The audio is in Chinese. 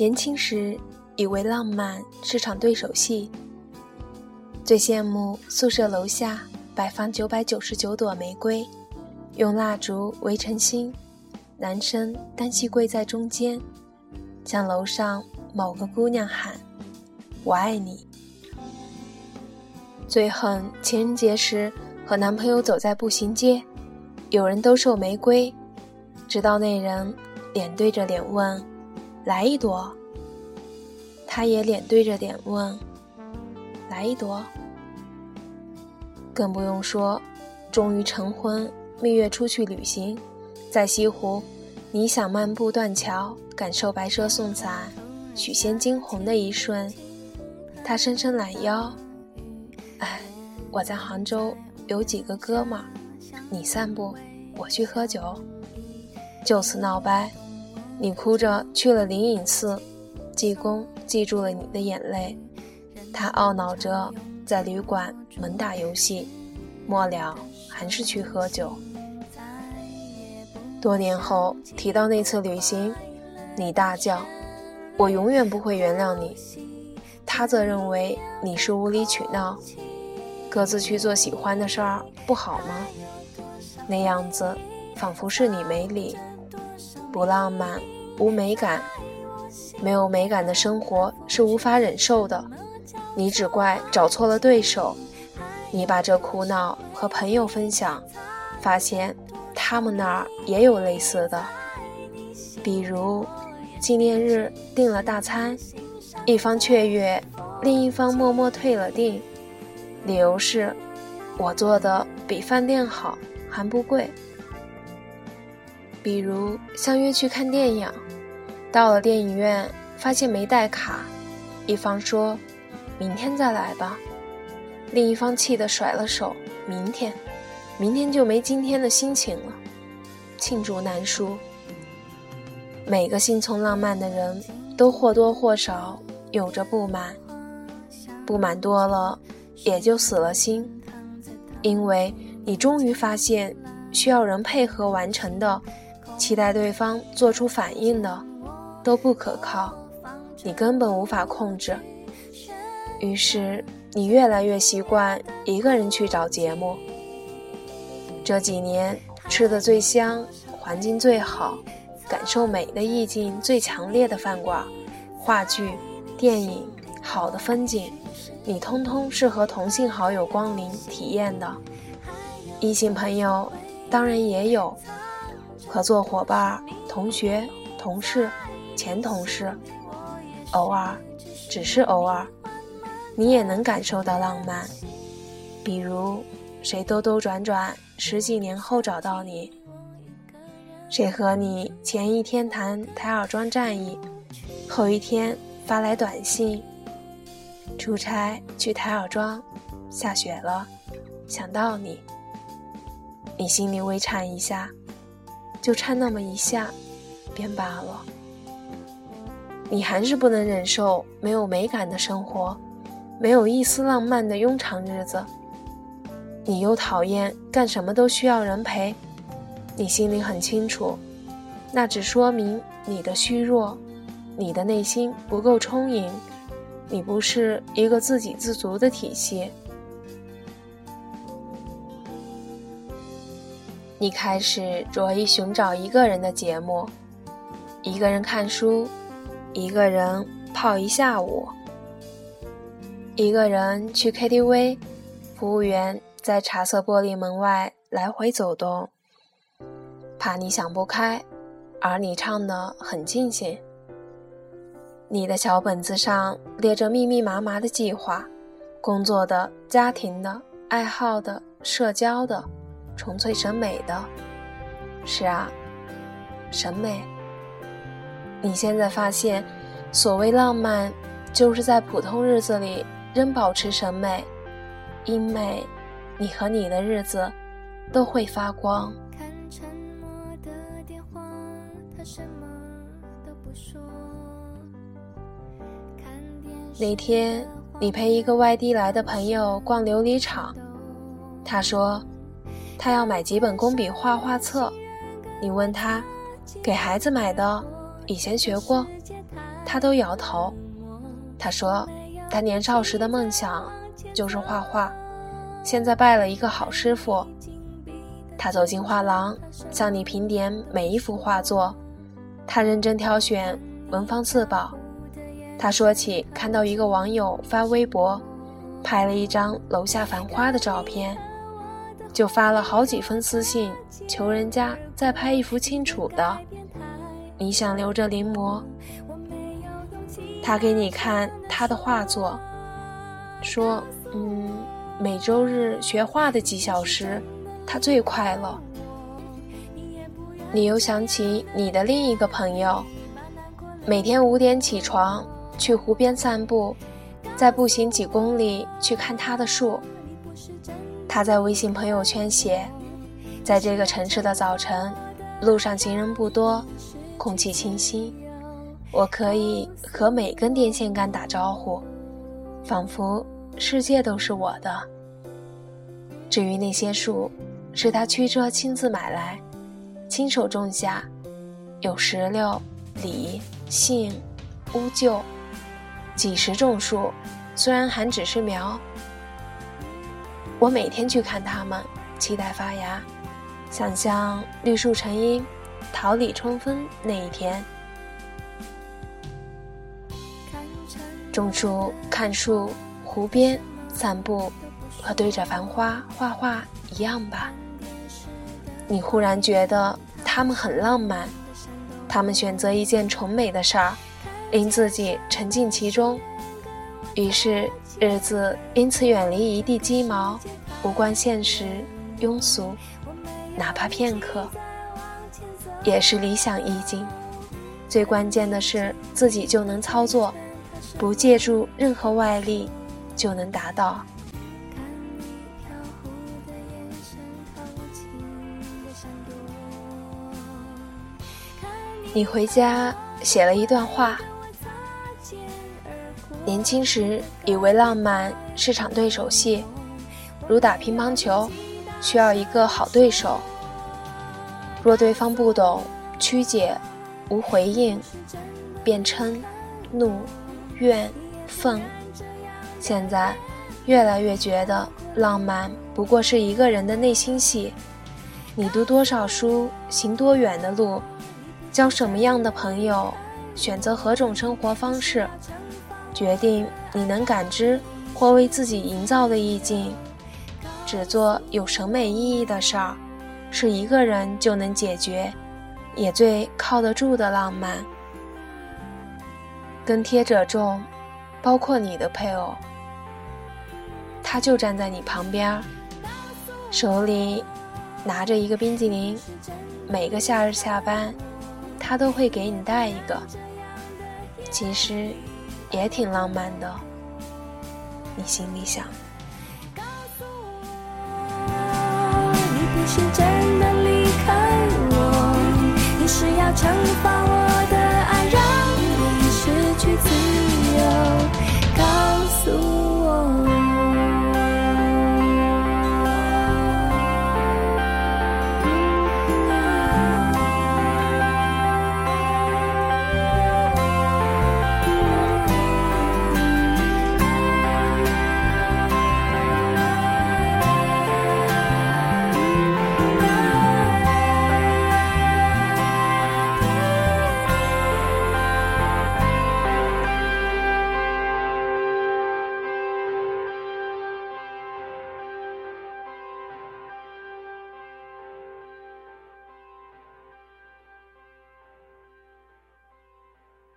年轻时以为浪漫是场对手戏，最羡慕宿舍楼下摆放九百九十九朵玫瑰，用蜡烛围成心，男生单膝跪在中间，向楼上某个姑娘喊：“我爱你。”最恨情人节时和男朋友走在步行街，有人兜售玫瑰，直到那人脸对着脸问。来一朵，他也脸对着脸问：“来一朵。”更不用说，终于成婚，蜜月出去旅行，在西湖，你想漫步断桥，感受白蛇送伞、许仙惊鸿的一瞬，他伸伸懒腰：“哎，我在杭州有几个哥们儿，你散步，我去喝酒，就此闹掰。”你哭着去了灵隐寺，济公记住了你的眼泪，他懊恼着在旅馆猛打游戏，末了还是去喝酒。多年后提到那次旅行，你大叫：“我永远不会原谅你。”他则认为你是无理取闹，各自去做喜欢的事儿不好吗？那样子仿佛是你没理。不浪漫，无美感，没有美感的生活是无法忍受的。你只怪找错了对手。你把这苦恼和朋友分享，发现他们那儿也有类似的。比如，纪念日订了大餐，一方雀跃，另一方默默退了订，理由是：我做的比饭店好，还不贵。比如相约去看电影，到了电影院发现没带卡，一方说：“明天再来吧。”另一方气得甩了手：“明天，明天就没今天的心情了。”罄竹难书。每个心存浪漫的人都或多或少有着不满，不满多了也就死了心，因为你终于发现需要人配合完成的。期待对方做出反应的都不可靠，你根本无法控制。于是你越来越习惯一个人去找节目。这几年吃的最香、环境最好、感受美的意境最强烈的饭馆、话剧、电影、好的风景，你通通是和同性好友光临体验的。异性朋友当然也有。合作伙伴、同学、同事、前同事，偶尔，只是偶尔，你也能感受到浪漫。比如，谁兜兜转转十几年后找到你，谁和你前一天谈台儿庄战役，后一天发来短信，出差去台儿庄，下雪了，想到你，你心里微颤一下。就差那么一下，便罢了。你还是不能忍受没有美感的生活，没有一丝浪漫的庸常日子。你又讨厌干什么都需要人陪，你心里很清楚，那只说明你的虚弱，你的内心不够充盈，你不是一个自给自足的体系。你开始着意寻找一个人的节目，一个人看书，一个人泡一下午，一个人去 KTV，服务员在茶色玻璃门外来回走动，怕你想不开，而你唱的很尽兴。你的小本子上列着密密麻麻的计划，工作的、家庭的、爱好的、社交的。纯粹审美的，是啊，审美。你现在发现，所谓浪漫，就是在普通日子里仍保持审美，因为你和你的日子都会发光。那天，你陪一个外地来的朋友逛琉璃厂，他说。他要买几本工笔画画册，你问他，给孩子买的，以前学过。他都摇头。他说，他年少时的梦想就是画画，现在拜了一个好师傅。他走进画廊，向你评点每一幅画作，他认真挑选文房四宝。他说起看到一个网友发微博，拍了一张楼下繁花的照片，就发了好几封私信求人家再拍一幅清楚的。你想留着临摹？他给你看他的画作，说：“嗯，每周日学画的几小时。”他最快乐。你又想起你的另一个朋友，每天五点起床去湖边散步，再步行几公里去看他的树。他在微信朋友圈写：“在这个城市的早晨，路上行人不多，空气清新，我可以和每根电线杆打招呼，仿佛世界都是我的。”至于那些树。是他驱车亲自买来，亲手种下，有石榴、李、杏、乌桕，几十种树，虽然还只是苗。我每天去看它们，期待发芽，想象绿树成荫，桃李春风那一天。种树、看树、湖边散步，和对着繁花画画一样吧。你忽然觉得他们很浪漫，他们选择一件崇美的事儿，令自己沉浸其中，于是日子因此远离一地鸡毛，无关现实庸俗，哪怕片刻，也是理想意境。最关键的是自己就能操作，不借助任何外力就能达到。你回家写了一段话。年轻时以为浪漫是场对手戏，如打乒乓球，需要一个好对手。若对方不懂、曲解、无回应，便嗔、怒、怨、愤。现在越来越觉得浪漫不过是一个人的内心戏。你读多少书，行多远的路。交什么样的朋友，选择何种生活方式，决定你能感知或为自己营造的意境。只做有审美意义的事儿，是一个人就能解决，也最靠得住的浪漫。跟贴者众，包括你的配偶，他就站在你旁边，手里拿着一个冰激凌，每个夏日下班。他都会给你带一个，其实也挺浪漫的。你心里想。